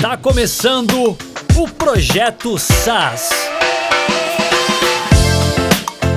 Está começando o Projeto SAS.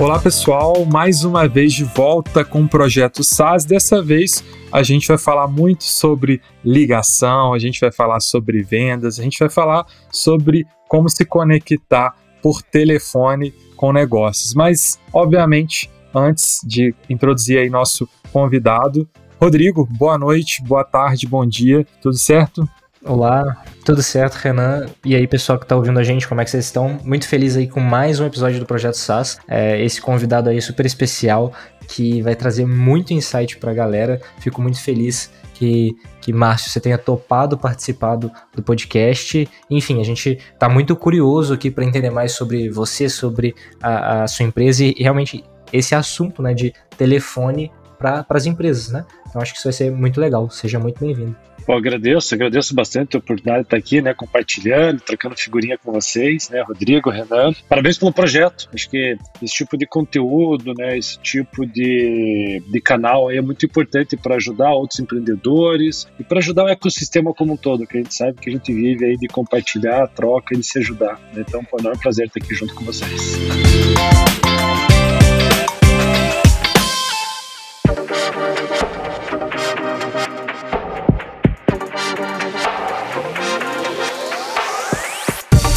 Olá pessoal, mais uma vez de volta com o Projeto SAS. Dessa vez a gente vai falar muito sobre ligação, a gente vai falar sobre vendas, a gente vai falar sobre como se conectar por telefone com negócios. Mas, obviamente, antes de introduzir aí nosso convidado, Rodrigo, boa noite, boa tarde, bom dia, tudo certo? Olá, tudo certo, Renan? E aí, pessoal que está ouvindo a gente, como é que vocês estão? Muito feliz aí com mais um episódio do Projeto SAS. É, esse convidado aí super especial que vai trazer muito insight para a galera. Fico muito feliz que, que Márcio, você tenha topado participar do, podcast. Enfim, a gente está muito curioso aqui para entender mais sobre você, sobre a, a sua empresa e realmente esse assunto né, de telefone para as empresas, né? Então acho que isso vai ser muito legal. Seja muito bem-vindo. Agradeço, agradeço bastante a oportunidade de estar aqui, né, compartilhando, trocando figurinha com vocês, né, Rodrigo, Renan. Parabéns pelo projeto. Acho que esse tipo de conteúdo, né, esse tipo de, de canal é muito importante para ajudar outros empreendedores e para ajudar o ecossistema como um todo, que a gente sabe que a gente vive aí de compartilhar, troca e de se ajudar. Né? Então, é um enorme prazer estar aqui junto com vocês.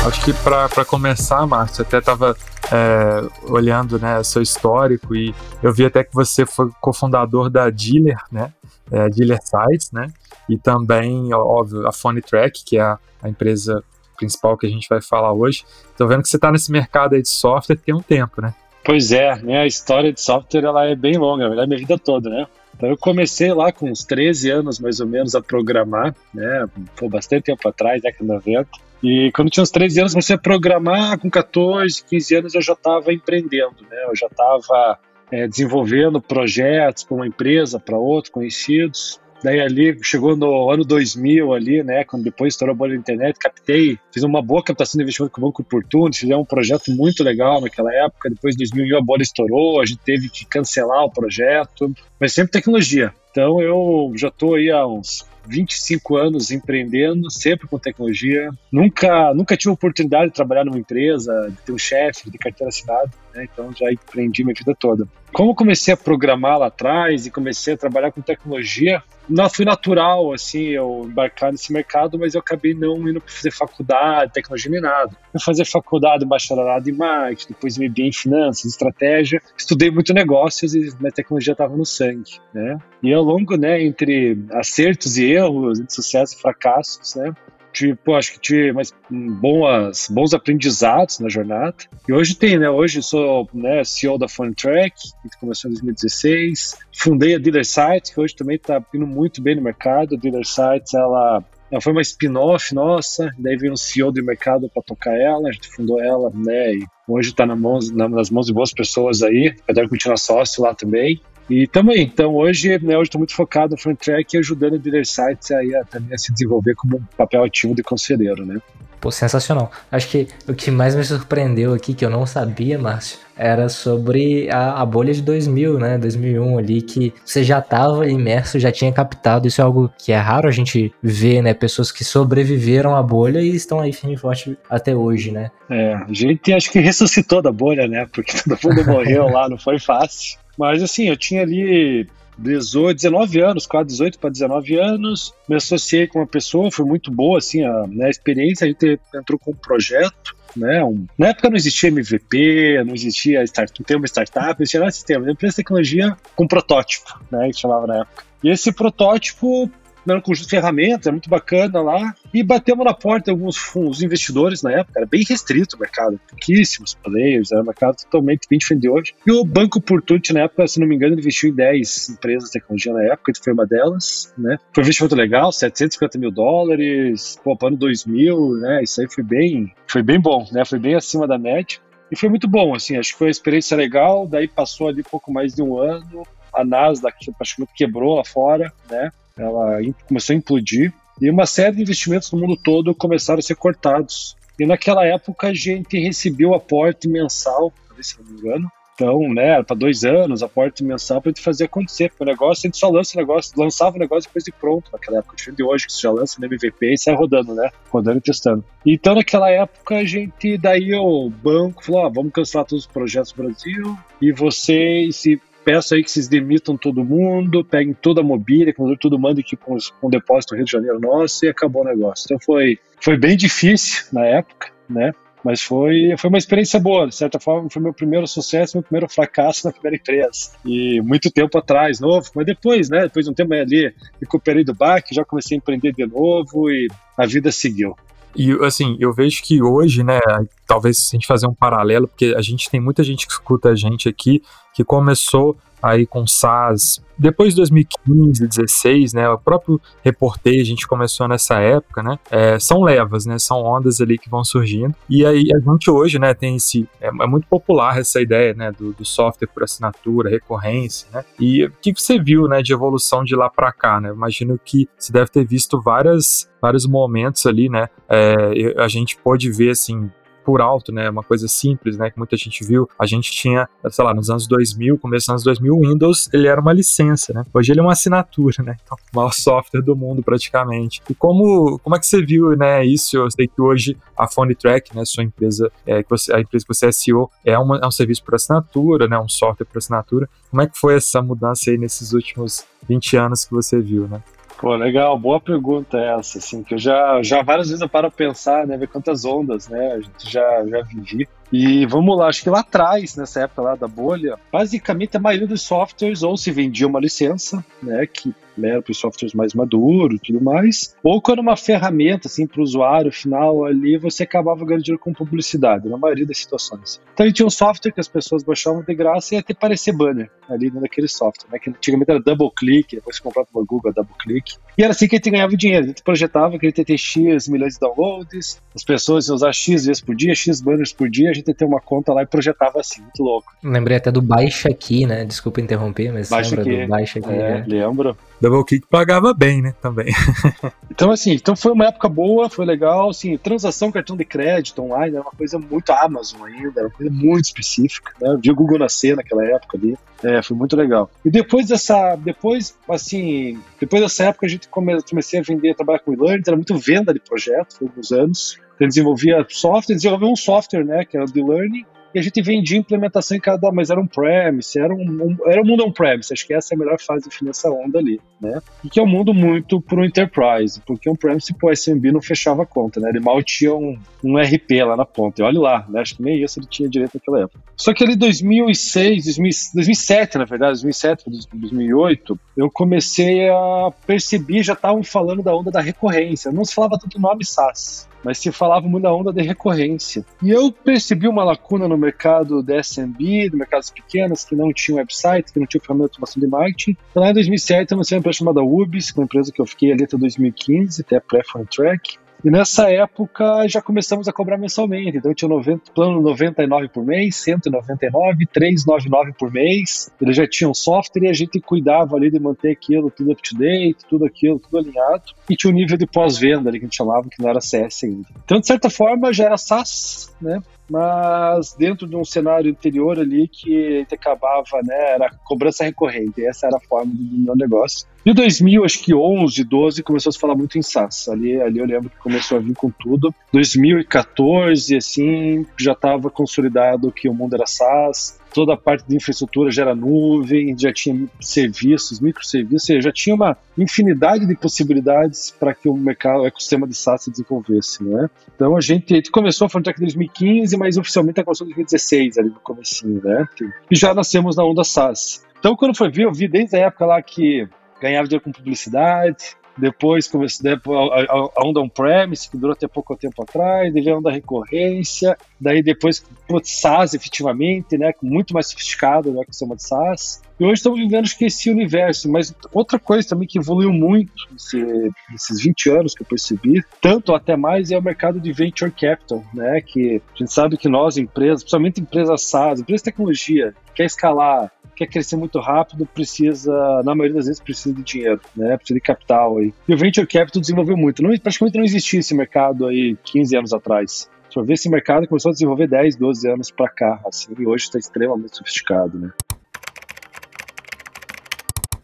Acho que para começar, Márcio, até estava é, olhando né, seu histórico e eu vi até que você foi cofundador da Dealer, né? É, Dealer Sites, né? E também, óbvio, a Phone Track, que é a, a empresa principal que a gente vai falar hoje. Estou vendo que você está nesse mercado aí de software tem um tempo, né? Pois é, né, a história de software ela é bem longa, na verdade, minha vida toda, né? Então eu comecei lá com uns 13 anos mais ou menos a programar, né? Foi bastante tempo atrás, década de 90. E quando tinha uns 13 anos, comecei a programar, com 14, 15 anos eu já estava empreendendo, né? Eu já estava é, desenvolvendo projetos para uma empresa, para outros conhecidos. Daí ali, chegou no ano 2000 ali, né, quando depois estourou a bolha da internet, captei, fiz uma boa captação de investimento com o Banco Oportuno, fizemos um projeto muito legal naquela época, depois de 2001 a bolha estourou, a gente teve que cancelar o projeto, mas sempre tecnologia. Então eu já estou aí há uns 25 anos empreendendo, sempre com tecnologia. Nunca, nunca tive oportunidade de trabalhar numa empresa, de ter um chefe, de carteira assinada, né? então já empreendi minha vida toda. Como comecei a programar lá atrás e comecei a trabalhar com tecnologia, não foi natural assim eu embarcar nesse mercado, mas eu acabei não indo para fazer faculdade, tecnologia nem nada. Fazer faculdade, bacharelado em marketing, depois MBA em finanças, estratégia. Estudei muito negócios e minha tecnologia estava no sangue, né? E ao longo, né, entre acertos e erros, entre sucessos e fracassos, né, tive, acho que tive mais boas, bons aprendizados na jornada. E hoje tem, né? Hoje sou né, CEO da Phone Track, que começou em 2016. Fundei a Dealer Sites, que hoje também está indo muito bem no mercado. A Dealer Sites, ela ela foi uma spin-off nossa, daí veio um CEO do mercado para tocar ela, a gente fundou ela, né? E hoje está nas mãos, nas mãos de boas pessoas aí, apesar continuar sócio lá também. E também, então hoje, né, hoje estou muito focado no front track e ajudando o dealer sites aí a, também a se desenvolver como um papel ativo de conselheiro, né? Pô, sensacional. Acho que o que mais me surpreendeu aqui, que eu não sabia, Márcio, era sobre a, a bolha de 2000, né, 2001 ali, que você já estava imerso, já tinha captado. Isso é algo que é raro a gente ver, né, pessoas que sobreviveram à bolha e estão aí firme e forte até hoje, né? É, a gente acho que ressuscitou da bolha, né, porque todo mundo morreu lá, não foi fácil. Mas assim, eu tinha ali 18, 19 anos, quase 18 para 19 anos. Me associei com uma pessoa, foi muito boa assim a, né, a experiência. A gente entrou com um projeto. Né, um, na época não existia MVP, não existia start, não tem uma startup, não existia nada desse tema. Empresa de tecnologia com protótipo, né, que chamava na época. E esse protótipo um conjunto de ferramentas, muito bacana lá, e batemos na porta alguns fundos investidores na época, era bem restrito o mercado, pouquíssimos players, era um mercado totalmente bem diferente de hoje. E o Banco Portucci, na época, se não me engano, investiu em 10 empresas de tecnologia na época, que foi uma delas, né? Foi um investimento legal, 750 mil dólares, pô, ano 2000, né? Isso aí foi bem, foi bem bom, né? Foi bem acima da média. E foi muito bom, assim, acho que foi uma experiência legal, daí passou ali pouco mais de um ano, a Nasdaq praticamente quebrou lá fora, né? Ela começou a implodir e uma série de investimentos no mundo todo começaram a ser cortados. E naquela época a gente recebeu aporte mensal, se não me engano, Então, né, para dois anos, aporte mensal para gente fazer acontecer. Porque o negócio, a gente só lança o negócio, lançava o negócio depois de pronto naquela época. Diferente de hoje, que você já lança no MVP e sai rodando, né? Rodando e testando. Então, naquela época, a gente, daí o banco falou: ah, vamos cancelar todos os projetos do Brasil e vocês, peço aí que vocês demitam todo mundo, peguem toda a mobília, que tudo manda aqui com o depósito do Rio de Janeiro nosso e acabou o negócio. Então foi, foi bem difícil na época, né? Mas foi, foi uma experiência boa, de certa forma, foi meu primeiro sucesso, meu primeiro fracasso na primeira empresa. E muito tempo atrás, novo, mas depois, né? Depois de um tempo ali, recuperei do baque, já comecei a empreender de novo e a vida seguiu. E assim, eu vejo que hoje, né, talvez a gente fazer um paralelo, porque a gente tem muita gente que escuta a gente aqui que começou aí com SaaS. Depois de 2015, 2016, né, o próprio Reportei, a gente começou nessa época, né, é, são levas, né, são ondas ali que vão surgindo, e aí a gente hoje, né, tem esse, é, é muito popular essa ideia, né, do, do, software por assinatura, recorrência, né, e o que você viu, né, de evolução de lá para cá, né, imagino que você deve ter visto várias, vários momentos ali, né, é, a gente pode ver, assim, por alto, né? Uma coisa simples, né? Que muita gente viu. A gente tinha, sei lá, nos anos 2000, começo dos anos 2000, o Windows, ele era uma licença, né? Hoje ele é uma assinatura, né? Então, o maior software do mundo, praticamente. E como, como é que você viu, né, isso? Eu sei que hoje a PhoneTrack, né, sua empresa, é, que você, a empresa que você é CEO, é, uma, é um serviço por assinatura, né? Um software por assinatura. Como é que foi essa mudança aí nesses últimos 20 anos que você viu, né? Pô, legal, boa pergunta essa, assim, que eu já, já várias vezes eu paro a pensar, né, ver quantas ondas, né, a gente já, já vivi. E vamos lá, acho que lá atrás, nessa época lá da bolha, basicamente a maioria dos softwares ou se vendia uma licença, né, que era para os softwares mais maduros e tudo mais, ou quando uma ferramenta, assim, para o usuário final ali, você acabava ganhando dinheiro com publicidade, na maioria das situações. Então, ele tinha um software que as pessoas baixavam de graça e ia ter parecer banner ali naquele software, né, que antigamente era double click, depois você comprava uma Google double click, e era assim que a gente ganhava dinheiro, a gente projetava que a gente ia ter X milhões de downloads, as pessoas iam usar X vezes por dia, X banners por dia, gente ter uma conta lá e projetava assim, muito louco. Lembrei até do Baixa Aqui, né? Desculpa interromper, mas Baixa lembra aqui. do Baixa Aqui? É, né? lembro. Double Kick pagava bem, né, também. então, assim, então foi uma época boa, foi legal, assim, transação cartão de crédito online era uma coisa muito Amazon ainda, era uma coisa muito específica, né? Eu vi o Google nascer naquela época ali, é, foi muito legal. E depois dessa, depois, assim, depois dessa época a gente come, comecei a vender, a trabalhar com e-learning, era muito venda de projeto, foi alguns anos, então, desenvolvia software, desenvolveu um software, né, que era o de learning, e a gente vendia implementação em cada, mas era um premise, era um, um era um mundo on-premise, acho que essa é a melhor fase de essa onda ali, né? E que é um mundo muito pro enterprise, porque on-premise, pô, SMB não fechava a conta, né? Ele mal tinha um, um RP lá na ponta, e olha lá, né? Acho que nem isso ele tinha direito naquela época. Só que ali 2006, 2007, na verdade, 2007 2008, eu comecei a perceber, já estavam falando da onda da recorrência, não se falava tanto nome SaaS, mas se falava muito da onda de recorrência. E eu percebi uma lacuna no mercado da SMB, de mercados pequenos, que não tinham website, que não tinham ferramenta de automação de marketing. Então, lá em 2007, eu lancei uma empresa chamada Ubis, uma empresa que eu fiquei ali até 2015, até a pré-Phone Track. E nessa época já começamos a cobrar mensalmente. Então tinha 90, plano 99 por mês, 199, 399 por mês. Eles já tinham software e a gente cuidava ali de manter aquilo tudo up to date, tudo aquilo, tudo alinhado. E tinha um nível de pós-venda ali que a gente chamava, que não era CS ainda. Então, de certa forma, já era SaaS, né? Mas dentro de um cenário anterior ali que acabava, né, era cobrança recorrente, essa era a forma do meu negócio. E 2000, acho que 11, 12, começou a se falar muito em SaaS. Ali, ali eu lembro que começou a vir com tudo. 2014, assim, já estava consolidado que o mundo era SaaS toda a parte de infraestrutura já era nuvem, já tinha serviços, microserviços, já tinha uma infinidade de possibilidades para que o mercado, o ecossistema de SaaS se desenvolvesse, né? Então a gente, a gente começou a Frontech em 2015, mas oficialmente começou em 2016, ali no comecinho, né? E já nascemos na onda SaaS. Então quando foi ver, eu vi desde a época lá que ganhava dinheiro com publicidade, depois começou a, onda on-premise, que durou até pouco tempo atrás, daí a onda recorrência, daí depois putz, SaaS efetivamente, né, muito mais sofisticado né, que o sistema de SaaS. E hoje estamos vivendo que esse universo, mas outra coisa também que evoluiu muito nesse, nesses 20 anos que eu percebi, tanto até mais, é o mercado de venture capital, né, que a gente sabe que nós, empresas, principalmente empresas SaaS, empresas de tecnologia, quer escalar quer crescer muito rápido, precisa, na maioria das vezes, precisa de dinheiro, né? Precisa de capital aí. E o Venture Capital desenvolveu muito. Não, praticamente não existia esse mercado aí 15 anos atrás. for ver, esse mercado começou a desenvolver 10, 12 anos para cá, assim, e hoje está extremamente sofisticado, né?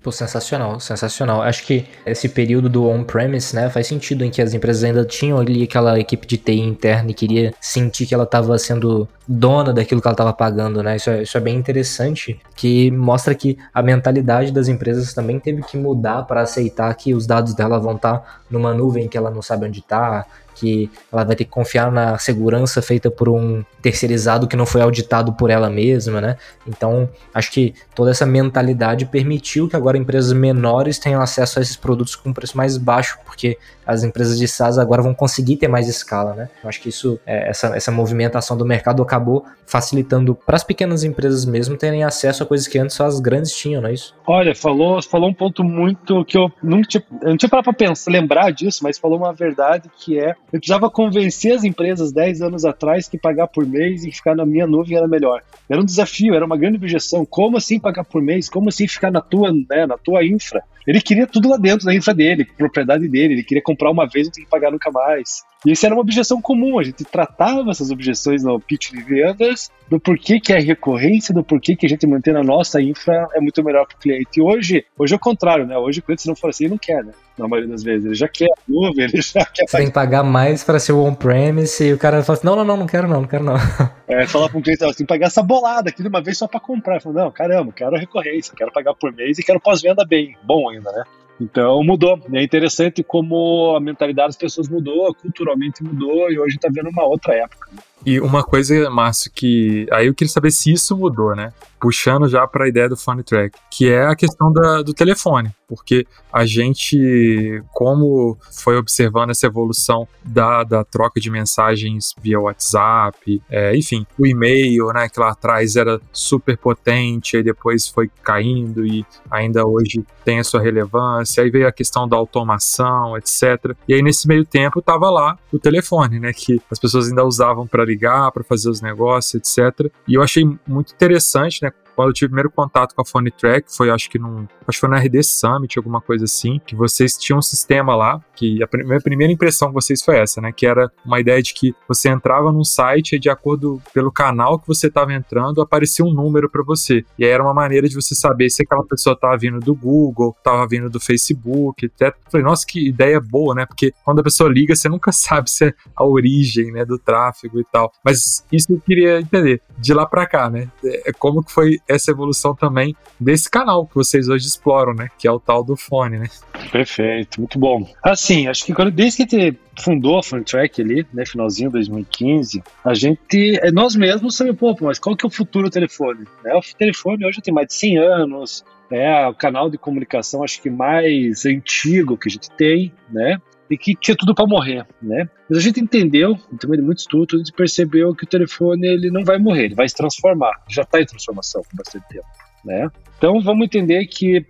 Pô, sensacional, sensacional. Acho que esse período do on-premise, né, faz sentido em que as empresas ainda tinham ali aquela equipe de TI interna e queria sentir que ela estava sendo dona daquilo que ela estava pagando, né? Isso é, isso é bem interessante, que mostra que a mentalidade das empresas também teve que mudar para aceitar que os dados dela vão estar tá numa nuvem que ela não sabe onde está, que ela vai ter que confiar na segurança feita por um terceirizado que não foi auditado por ela mesma, né? Então, acho que toda essa mentalidade permitiu que agora empresas menores tenham acesso a esses produtos com preço mais baixo, porque as empresas de SaaS agora vão conseguir ter mais escala, né? Eu acho que isso, é, essa, essa movimentação do mercado acabou facilitando para as pequenas empresas mesmo terem acesso a coisas que antes só as grandes tinham, não é isso? Olha, falou, falou um ponto muito que eu não tinha, eu não tinha parado para pensar, lembrar disso, mas falou uma verdade que é, eu precisava convencer as empresas 10 anos atrás que pagar por mês e ficar na minha nuvem era melhor. Era um desafio, era uma grande objeção. Como assim pagar por mês? Como assim ficar na tua, né, na tua infra? Ele queria tudo lá dentro da infra dele, propriedade dele. Ele queria comprar uma vez e não ter que pagar nunca mais. E isso era uma objeção comum. A gente tratava essas objeções no pitch de vendas, do porquê que é recorrência, do porquê que a gente mantém na nossa infra é muito melhor para o cliente. E hoje, hoje é o contrário, né? Hoje o cliente, não for assim, ele não quer, né? Na maioria das vezes. Ele já quer a nuvem, ele já quer. Você tem que pagar mais para ser o on-premise e o cara fala assim: não, não, não, não quero não, não quero não. É, falar para um cliente, você tem que pagar essa bolada aqui de uma vez só para comprar. Falo, não, caramba, quero recorrência, quero pagar por mês e quero pós-venda bem, bom ainda, né? Então mudou. É interessante como a mentalidade das pessoas mudou, culturalmente mudou e hoje está vendo uma outra época. E uma coisa, Márcio, que aí eu queria saber se isso mudou, né? Puxando já para a ideia do Phone Track, que é a questão da, do telefone, porque a gente, como foi observando essa evolução da, da troca de mensagens via WhatsApp, é, enfim, o e-mail, né, que lá atrás era super potente, aí depois foi caindo e ainda hoje tem a sua relevância, aí veio a questão da automação, etc. E aí nesse meio tempo estava lá o telefone, né, que as pessoas ainda usavam para ligar, para fazer os negócios, etc. E eu achei muito interessante, né? Quando eu tive o primeiro contato com a Phone Track, foi acho que num. Acho que foi na RD Summit, alguma coisa assim, que vocês tinham um sistema lá, que a minha primeira impressão com vocês foi essa, né? Que era uma ideia de que você entrava num site e de acordo pelo canal que você estava entrando, aparecia um número para você. E aí era uma maneira de você saber se aquela pessoa estava vindo do Google, estava vindo do Facebook, etc. falei, nossa, que ideia boa, né? Porque quando a pessoa liga, você nunca sabe se é a origem, né, do tráfego e tal. Mas isso eu queria entender. De lá para cá, né? É como que foi essa evolução também desse canal que vocês hoje exploram, né? Que é o tal do fone, né? Perfeito, muito bom. Assim, acho que quando, desde que a gente fundou a Funtrack ali, né, finalzinho de 2015, a gente, é, nós mesmos sabemos, pô, mas qual que é o futuro do telefone? Né? O telefone hoje tem mais de 100 anos, é o canal de comunicação acho que mais antigo que a gente tem, né? E que tinha tudo para morrer, né? Mas a gente entendeu, também de muito estudo, a gente percebeu que o telefone ele não vai morrer, ele vai se transformar, já está em transformação há bastante tempo, né? Então vamos entender que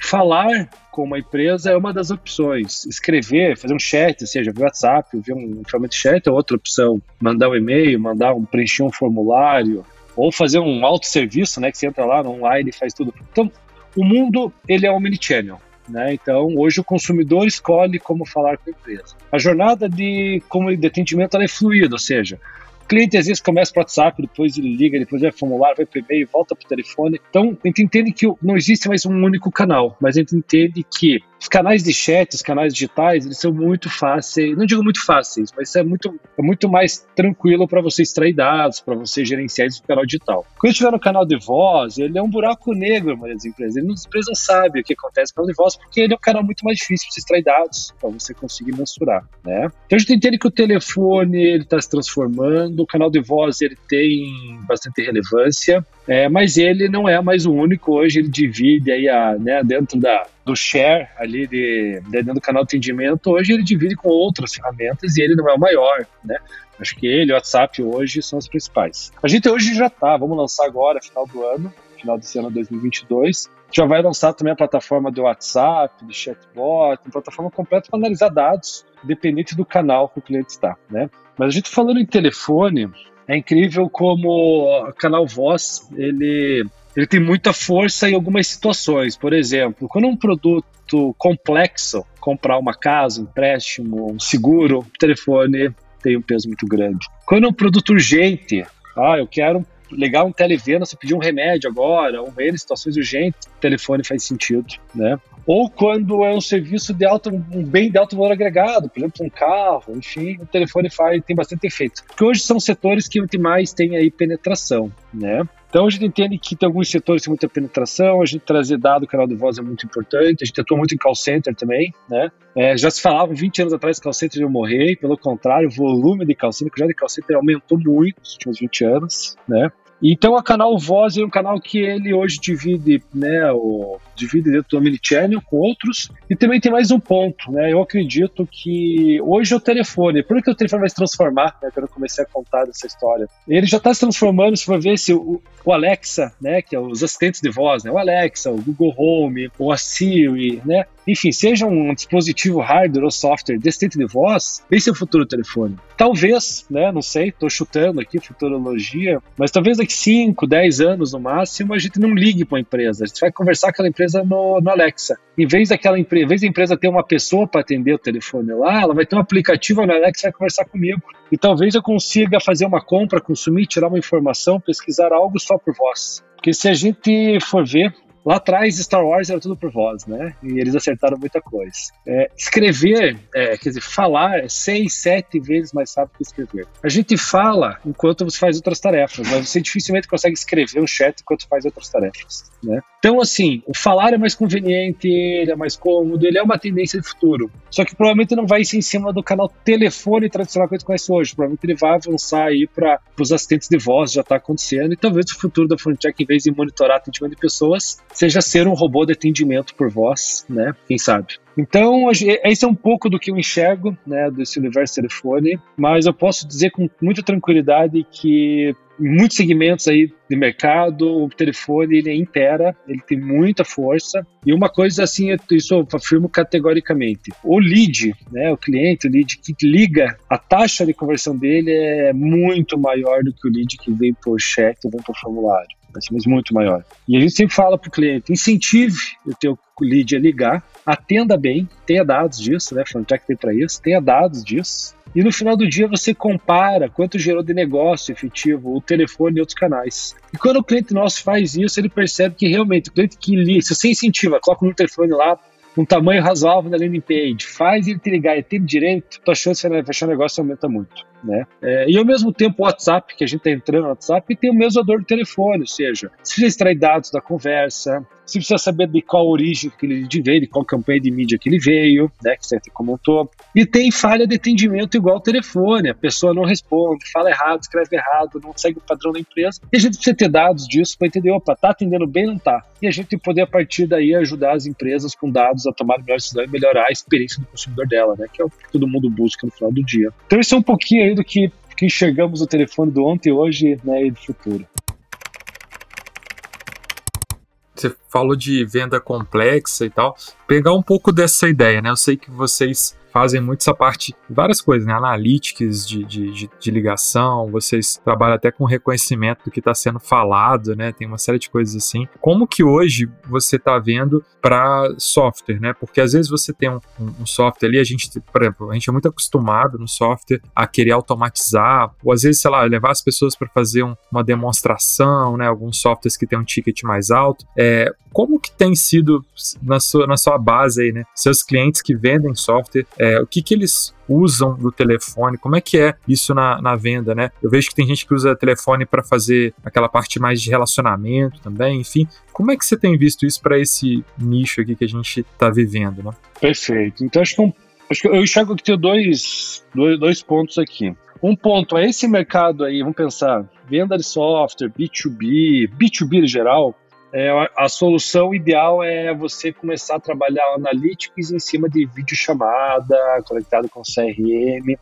falar com uma empresa é uma das opções. Escrever, fazer um chat, seja via WhatsApp, via um ferramenta de chat é outra opção. Mandar um e-mail, mandar um preencher um formulário, ou fazer um autosserviço, né, que você entra lá no online e faz tudo. Então, o mundo ele é omnichannel. Né? Então, hoje o consumidor escolhe como falar com a empresa. A jornada de, como de atendimento é fluida, ou seja, cliente às vezes começa para o WhatsApp, depois ele liga, depois vai formulário, vai para e-mail, volta para o telefone. Então, a gente entende que não existe mais um único canal, mas a gente entende que os canais de chat, os canais digitais, eles são muito fáceis, não digo muito fáceis, mas é muito, é muito mais tranquilo para você extrair dados, para você gerenciar isso no canal digital. Quando estiver no canal de voz, ele é um buraco negro, maioria das empresas. As empresas sabem o que acontece no canal de voz, porque ele é um canal muito mais difícil para você extrair dados, para você conseguir mensurar, né? Então a gente entende que o telefone ele está se transformando, o canal de voz ele tem bastante relevância, é, mas ele não é mais o único. Hoje ele divide aí a, né, dentro da, do share ali de, de, dentro do canal de atendimento. Hoje ele divide com outras ferramentas e ele não é o maior, né? Acho que ele o WhatsApp hoje são os principais. A gente hoje já tá, vamos lançar agora, final do ano, final desse ano 2022. Já vai lançar também a plataforma do WhatsApp, de chatbot, uma plataforma completa para analisar dados, dependente do canal que o cliente está, né? Mas a gente falando em telefone, é incrível como o canal Voz, ele, ele tem muita força em algumas situações. Por exemplo, quando um produto complexo, comprar uma casa, um empréstimo, um seguro, o telefone tem um peso muito grande. Quando é um produto urgente, ah, eu quero ligar um televenda, você pedir um remédio agora, ou em situações urgentes, o telefone faz sentido, né? Ou quando é um serviço de alto, um bem de alto valor agregado, por exemplo, um carro, enfim, o telefone faz, tem bastante efeito. Porque hoje são setores que mais tem aí penetração, né? Então a gente entende que tem alguns setores que têm muita penetração, a gente trazer dado, canal de voz é muito importante, a gente atua muito em call center também, né? É, já se falava 20 anos atrás que call center ia morrer, pelo contrário, o volume de call center, já de call center aumentou muito nos últimos 20 anos, né? Então, a canal Voz é um canal que ele hoje divide, né, o, divide dentro do Omnichannel com outros. E também tem mais um ponto, né? Eu acredito que hoje é o telefone, por que o telefone vai se transformar, né, quando eu comecei a contar essa história. Ele já está se transformando, se for ver se o, o, Alexa, né, que é os assistentes de voz, né, o Alexa, o Google Home, ou a Siri, né, enfim, seja um dispositivo hardware ou software de assistente de voz, esse é o futuro do telefone. Talvez, né, não sei, estou chutando aqui futurologia, mas talvez daqui 5, 10 anos no máximo, a gente não ligue para a empresa. A gente vai conversar com aquela empresa no, no Alexa. Em vez daquela empresa, em vez da empresa ter uma pessoa para atender o telefone lá, ela vai ter um aplicativo no Alexa que vai conversar comigo. E talvez eu consiga fazer uma compra, consumir, tirar uma informação, pesquisar algo só por voz. Porque se a gente for ver, Lá atrás, Star Wars era tudo por voz, né? E eles acertaram muita coisa. É, escrever, é, quer dizer, falar é seis, sete vezes mais rápido que escrever. A gente fala enquanto você faz outras tarefas, mas você dificilmente consegue escrever um chat enquanto faz outras tarefas, né? Então, assim, o falar é mais conveniente, ele é mais cômodo, ele é uma tendência de futuro. Só que provavelmente não vai ser em cima do canal telefone tradicional que a gente conhece hoje. Provavelmente ele vai avançar aí para os assistentes de voz, já está acontecendo, e talvez o futuro da Frontier, em vez de monitorar atendimento de pessoas, seja ser um robô de atendimento por voz, né? Quem sabe? Então, esse é um pouco do que eu enxergo né, desse universo telefone, mas eu posso dizer com muita tranquilidade que em muitos segmentos aí de mercado, o telefone ele impera, ele tem muita força. E uma coisa assim, isso eu afirmo categoricamente: o lead, né, o cliente, o lead que liga, a taxa de conversão dele é muito maior do que o lead que vem por ou vem por formulário mas muito maior. E a gente sempre fala para o cliente: incentive o teu lead a ligar, atenda bem, tenha dados disso, né? Frontech tem para isso, tenha dados disso. E no final do dia você compara quanto gerou de negócio efetivo, o telefone e outros canais. E quando o cliente nosso faz isso, ele percebe que realmente o cliente que liga, se você incentiva, coloca no telefone lá, um tamanho razoável na landing page, faz ele te ligar e ter direito, tua chance de fechar o negócio aumenta muito. Né? É, e ao mesmo tempo o WhatsApp, que a gente está entrando no WhatsApp, tem o mesmo dor do telefone, ou seja, se você extrair dados da conversa, você precisa saber de qual origem que ele veio, de qual campanha de mídia que ele veio, né, que você comentou. E tem falha de atendimento igual ao telefone, a pessoa não responde, fala errado, escreve errado, não segue o padrão da empresa. E a gente precisa ter dados disso para entender, opa, tá atendendo bem ou não tá? E a gente poder, a partir daí, ajudar as empresas com dados a tomar melhor decisão e melhorar a experiência do consumidor dela, né, que é o que todo mundo busca no final do dia. Então, isso é um pouquinho aí do que, que enxergamos o telefone do ontem, hoje né, e do futuro. Você falou de venda complexa e tal. Pegar um pouco dessa ideia, né? Eu sei que vocês fazem muito essa parte, várias coisas, né? Analytics de, de, de, de ligação, vocês trabalham até com reconhecimento do que está sendo falado, né? Tem uma série de coisas assim. Como que hoje você está vendo para software, né? Porque às vezes você tem um, um, software ali, a gente, por exemplo, a gente é muito acostumado no software a querer automatizar, ou às vezes, sei lá, levar as pessoas para fazer um, uma demonstração, né? Alguns softwares que tem um ticket mais alto. É, como que tem sido na sua, na sua base aí, né? Seus clientes que vendem software, é, o que que eles usam do telefone, como é que é isso na, na venda, né? Eu vejo que tem gente que usa telefone para fazer aquela parte mais de relacionamento também, enfim. Como é que você tem visto isso para esse nicho aqui que a gente está vivendo, né? Perfeito. Então acho que, um, acho que eu enxergo que tem dois, dois, dois pontos aqui. Um ponto é esse mercado aí, vamos pensar, venda de software, B2B, B2B em geral, é, a solução ideal é você começar a trabalhar analytics em cima de videochamada, conectado com CRM.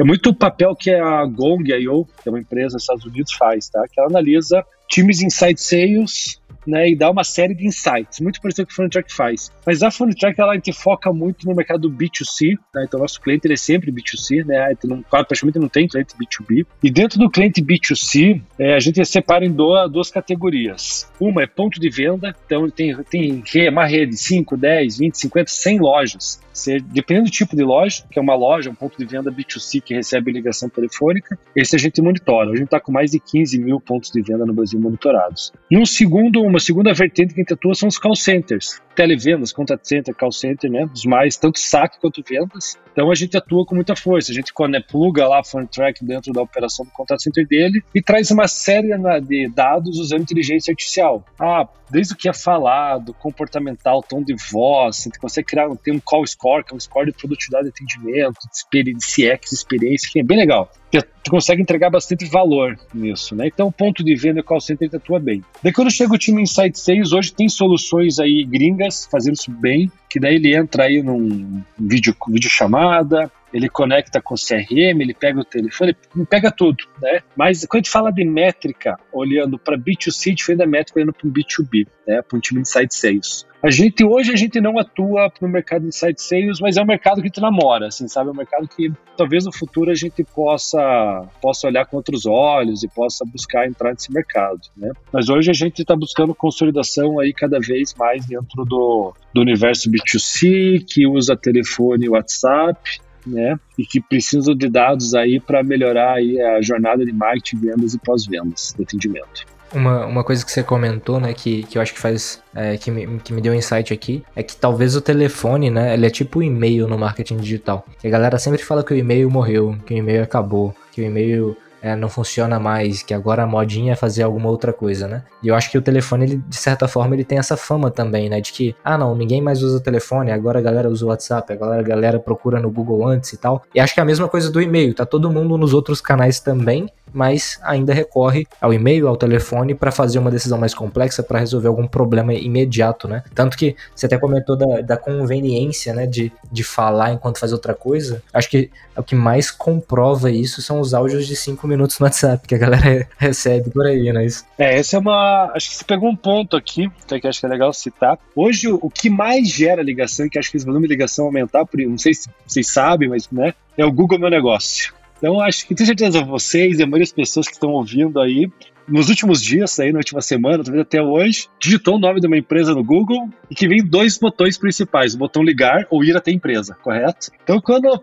É muito o papel que a Gong.io, que é uma empresa dos Estados Unidos, faz, tá? Que ela analisa times inside sales né, e dá uma série de insights, muito parecido com o Funtrack faz. Mas a Funtrack ela gente foca muito no mercado B2C, né, então nosso cliente ele é sempre B2C, né, não, praticamente não tem cliente B2B. E dentro do cliente B2C, é, a gente separa em duas, duas categorias. Uma é ponto de venda, então tem, tem uma rede 5, 10, 20, 50, 100 lojas. Você, dependendo do tipo de loja, que é uma loja, um ponto de venda B2C que recebe ligação telefônica, esse a gente monitora. A gente está com mais de 15 mil pontos de venda no Brasil monitorados. E um segundo, uma segunda vertente que a gente atua são os call centers televendas, contact center, call center, né? Os mais, tanto saque quanto vendas. Então a gente atua com muita força. A gente quando é, pluga lá a track dentro da operação do contact center dele e traz uma série de dados usando inteligência artificial. Ah, desde o que é falado, comportamental, tom de voz, a gente consegue criar tem um call score, que é um score de produtividade de atendimento, de CX, experiência, que é bem legal tu consegue entregar bastante valor nisso, né? Então, o ponto de venda call center atua bem. Daí, quando chega o time Insight Sales, hoje tem soluções aí gringas fazendo isso bem, que daí ele entra aí num vídeo, vídeo chamada, ele conecta com o CRM, ele pega o telefone, ele pega tudo, né? Mas quando a gente fala de métrica, olhando para B2C, diferente da métrica olhando para um B2B, né? Para um time Insight Sales. A gente hoje a gente não atua no mercado de inside sales, mas é um mercado que gente namora, assim, sabe? É um mercado que talvez no futuro a gente possa possa olhar com outros olhos e possa buscar entrar nesse mercado, né? Mas hoje a gente está buscando consolidação aí cada vez mais dentro do, do universo B2C, que usa telefone e WhatsApp, né? E que precisa de dados aí para melhorar aí a jornada de marketing, vendas e pós-vendas de atendimento. Uma, uma coisa que você comentou, né, que, que eu acho que faz, é, que, me, que me deu um insight aqui, é que talvez o telefone, né, ele é tipo o e-mail no marketing digital. E a galera sempre fala que o e-mail morreu, que o e-mail acabou, que o e-mail é, não funciona mais, que agora a modinha é fazer alguma outra coisa, né? E eu acho que o telefone, ele, de certa forma, ele tem essa fama também, né? De que, ah, não, ninguém mais usa telefone, agora a galera usa o WhatsApp, agora a galera procura no Google antes e tal. E acho que é a mesma coisa do e-mail, tá todo mundo nos outros canais também, mas ainda recorre ao e-mail, ao telefone para fazer uma decisão mais complexa, para resolver algum problema imediato, né? Tanto que você até comentou da, da conveniência, né, de, de falar enquanto faz outra coisa. Acho que o que mais comprova isso são os áudios de 5 minutos no WhatsApp que a galera recebe por aí, né? Isso. É, essa é uma. Acho que você pegou um ponto aqui, que acho que é legal citar. Hoje, o que mais gera ligação, que acho que esse volume de ligação aumentar, por, não sei se vocês sabem, mas né, é o Google Meu Negócio. Então, acho que tenho certeza vocês e a maioria das pessoas que estão ouvindo aí nos últimos dias, aí na última semana, talvez até hoje, digitou o nome de uma empresa no Google e que vem dois botões principais, o botão ligar ou ir até a empresa, correto? Então, quando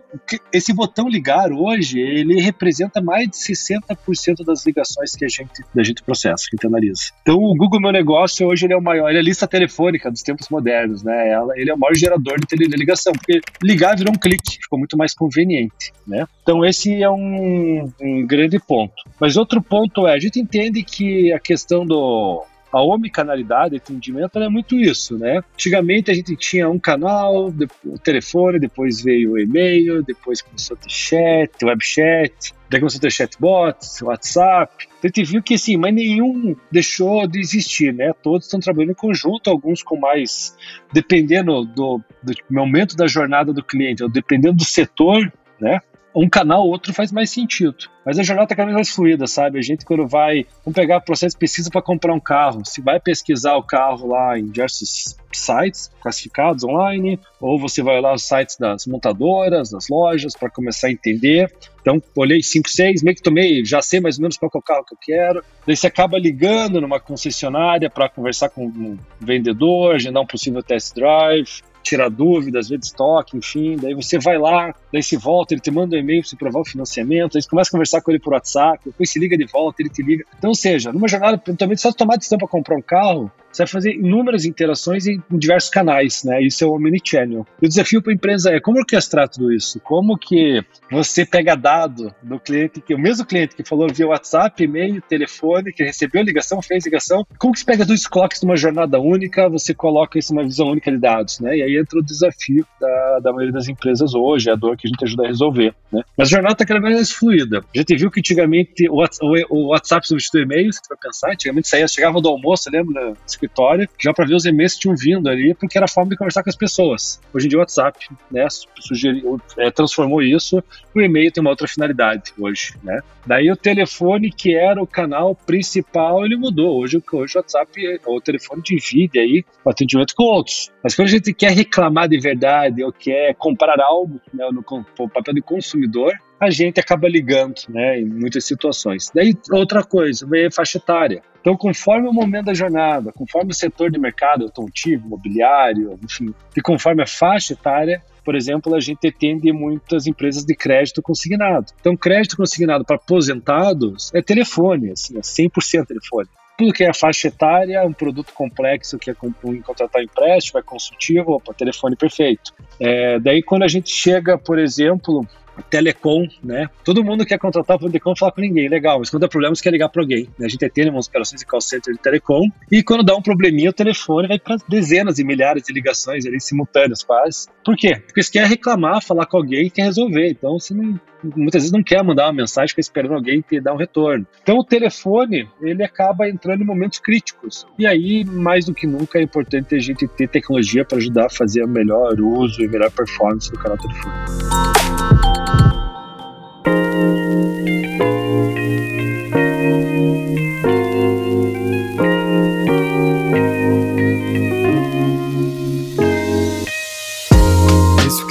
esse botão ligar hoje, ele representa mais de 60% das ligações que a gente, a gente processa, que a gente analisa. Então, o Google Meu Negócio hoje ele é o maior, ele é a lista telefônica dos tempos modernos, né? Ele é o maior gerador de ligação, porque ligar virou um clique, ficou muito mais conveniente, né? Então, esse é um, um grande ponto. Mas outro ponto é, a gente entende entende que a questão do a omnicanalidade, atendimento, é muito isso, né? Antigamente a gente tinha um canal, o telefone, depois veio o e-mail, depois começou a ter chat, web chat, daí começou a ter chatbots, WhatsApp. Então, a gente viu que assim, mas nenhum deixou de existir, né? Todos estão trabalhando em conjunto, alguns com mais, dependendo do, do momento da jornada do cliente, ou dependendo do setor, né? Um canal ou outro faz mais sentido. Mas a jornada está cada vez mais fluida, sabe? A gente, quando vai. Vamos pegar o processo de pesquisa para comprar um carro. Se vai pesquisar o carro lá em diversos sites classificados online, ou você vai lá nos sites das montadoras, das lojas, para começar a entender. Então, olhei 5, 6, meio que tomei, já sei mais ou menos qual é o carro que eu quero. Daí você acaba ligando numa concessionária para conversar com um vendedor, agendar um possível test drive tirar dúvidas, ver de estoque, enfim. Daí você vai lá, daí se volta, ele te manda um e-mail para você provar o financiamento, aí você começa a conversar com ele por WhatsApp, depois se liga de volta, ele te liga. Então, ou seja, numa jornada, também só tomar decisão para comprar um carro, você vai fazer inúmeras interações em, diversos canais, né? Isso é o omnichannel. E o desafio para a empresa é como orquestrar tudo isso? Como que você pega dado do cliente, que o mesmo cliente que falou via WhatsApp, e-mail, telefone, que recebeu ligação, fez ligação, como que você pega dois clocks numa jornada única, você coloca isso numa visão única de dados, né? E aí entra o desafio da, da maioria das empresas hoje, a dor que a gente ajuda a resolver, né? Mas a jornada está cada vez mais fluida. A gente viu que antigamente o WhatsApp substituiu e-mails, você vai pensar, antigamente saía, chegava do almoço, lembra? Escritório, já para ver os e-mails que tinham vindo ali, porque era a forma de conversar com as pessoas. Hoje em dia o WhatsApp, né, sugeriu, é, transformou isso, o e-mail tem uma outra finalidade hoje, né. Daí o telefone, que era o canal principal, ele mudou. Hoje, hoje o WhatsApp, o telefone divide aí o atendimento com outros. Mas quando a gente quer reclamar de verdade ou quer comprar algo, né, no, papel de consumidor, a gente acaba ligando, né, em muitas situações. Daí, outra coisa, vem faixa etária. Então, conforme o momento da jornada, conforme o setor de mercado automotivo, imobiliário, enfim, e conforme a faixa etária, por exemplo, a gente atende muitas empresas de crédito consignado. Então, crédito consignado para aposentados é telefone, assim, é 100% telefone tudo que é faixa etária, um produto complexo que é contratar empréstimo, é consultivo, opa, telefone perfeito. É, daí quando a gente chega, por exemplo, telecom, né? Todo mundo quer contratar o telecom falar com ninguém, legal, mas quando dá problema você quer ligar para alguém. Né? A gente atende umas operações de call center de telecom e quando dá um probleminha o telefone vai para dezenas e milhares de ligações ali simultâneas quase. Por quê? Porque você quer reclamar, falar com alguém e quer resolver. Então você não, muitas vezes não quer mandar uma mensagem, fica esperando alguém te dar um retorno. Então o telefone, ele acaba entrando em momentos críticos. E aí, mais do que nunca, é importante a gente ter tecnologia para ajudar a fazer o melhor uso e melhor performance do canal telefone.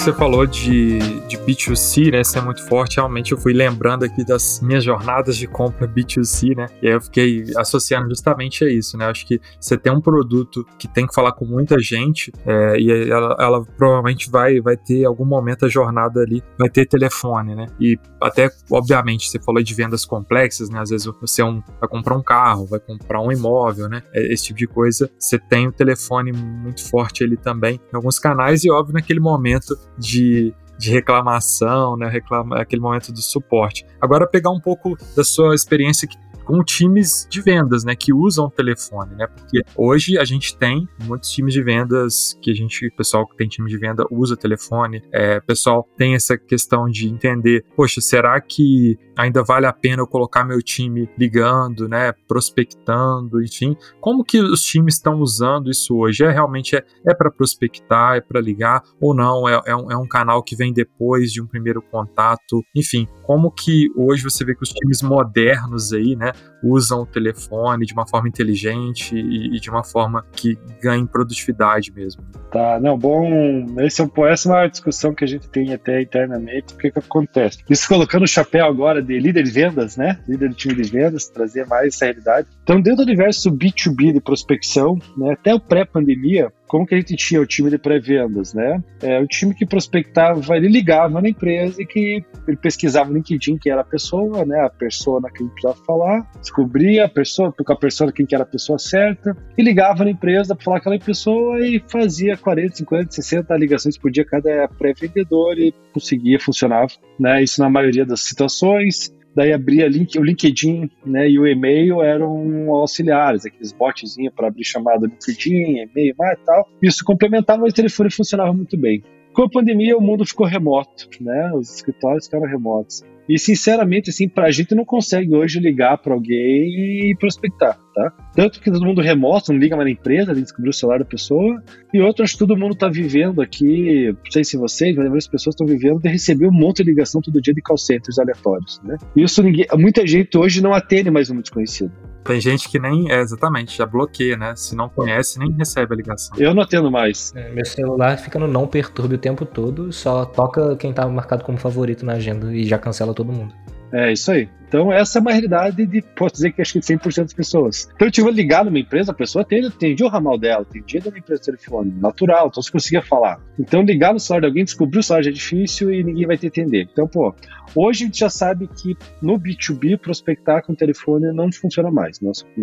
Que você falou de, de B2C, né, ser é muito forte, realmente eu fui lembrando aqui das minhas jornadas de compra B2C, né, e aí eu fiquei associando justamente a isso, né, acho que você tem um produto que tem que falar com muita gente, é, e ela, ela, provavelmente vai, vai ter algum momento a jornada ali, vai ter telefone, né, e até, obviamente, você falou de vendas complexas, né, às vezes você é um, vai comprar um carro, vai comprar um imóvel, né, é, esse tipo de coisa, você tem o telefone muito forte ali também, em alguns canais, e óbvio, naquele momento de, de reclamação, né? Reclama, aquele momento do suporte. Agora pegar um pouco da sua experiência com times de vendas, né, que usam o telefone, né? Porque hoje a gente tem muitos times de vendas que a gente, pessoal que tem time de venda usa telefone, é, pessoal tem essa questão de entender, poxa, será que ainda vale a pena eu colocar meu time ligando, né, prospectando, enfim, como que os times estão usando isso hoje? É realmente é, é para prospectar, é para ligar ou não? É, é, um, é um canal que vem depois de um primeiro contato, enfim, como que hoje você vê que os times modernos aí, né, usam o telefone de uma forma inteligente e, e de uma forma que ganhe produtividade mesmo. Tá, não, bom, esse é, essa é uma discussão que a gente tem até internamente, o que que acontece? Isso colocando o chapéu agora de líder de vendas, né, líder de time de vendas, trazer mais essa realidade. Então, dentro do universo B2B de prospecção, né, até o pré-pandemia, como que a gente tinha o time de pré-vendas, né? É o time que prospectava, ele ligava na empresa e que ele pesquisava no LinkedIn quem era a pessoa, né? A pessoa que precisava falar, descobria a pessoa, com a pessoa quem que era a pessoa certa, e ligava na empresa para falar com aquela pessoa e fazia 40, 50, 60 ligações por dia cada pré-vendedor e conseguia, funcionava, né? Isso na maioria das situações daí abria link, o LinkedIn né, e o e-mail eram auxiliares, aqueles botzinhos para abrir chamada LinkedIn, e-mail e tal. Isso complementava, mas o telefone funcionava muito bem. Com a pandemia, o mundo ficou remoto, né? Os escritórios ficaram remotos. E, sinceramente, assim, pra gente não consegue hoje ligar para alguém e prospectar, tá? Tanto que todo mundo remoto, não liga mais na empresa, descobrir o celular da pessoa. E outro, acho que todo mundo tá vivendo aqui, não sei se vocês, mas as pessoas estão vivendo de receber um monte de ligação todo dia de call centers aleatórios, né? Isso ninguém, muita gente hoje não atende mais um desconhecido. Tem gente que nem, é, exatamente, já bloqueia, né? Se não conhece, nem recebe a ligação. Eu não atendo mais. É, meu celular fica no não perturbe o tempo todo, só toca quem tá marcado como favorito na agenda e já cancela todo mundo. É isso aí. Então, essa é uma realidade de, posso dizer que acho que 100% das pessoas. Então, eu tive ligado numa empresa, a pessoa atende, atendia o ramal dela, atendia da empresa de telefone, natural, então você conseguia falar. Então, ligar no celular de alguém, descobrir o celular já é difícil e ninguém vai te atender. Então, pô, hoje a gente já sabe que no B2B, prospectar com telefone não funciona mais,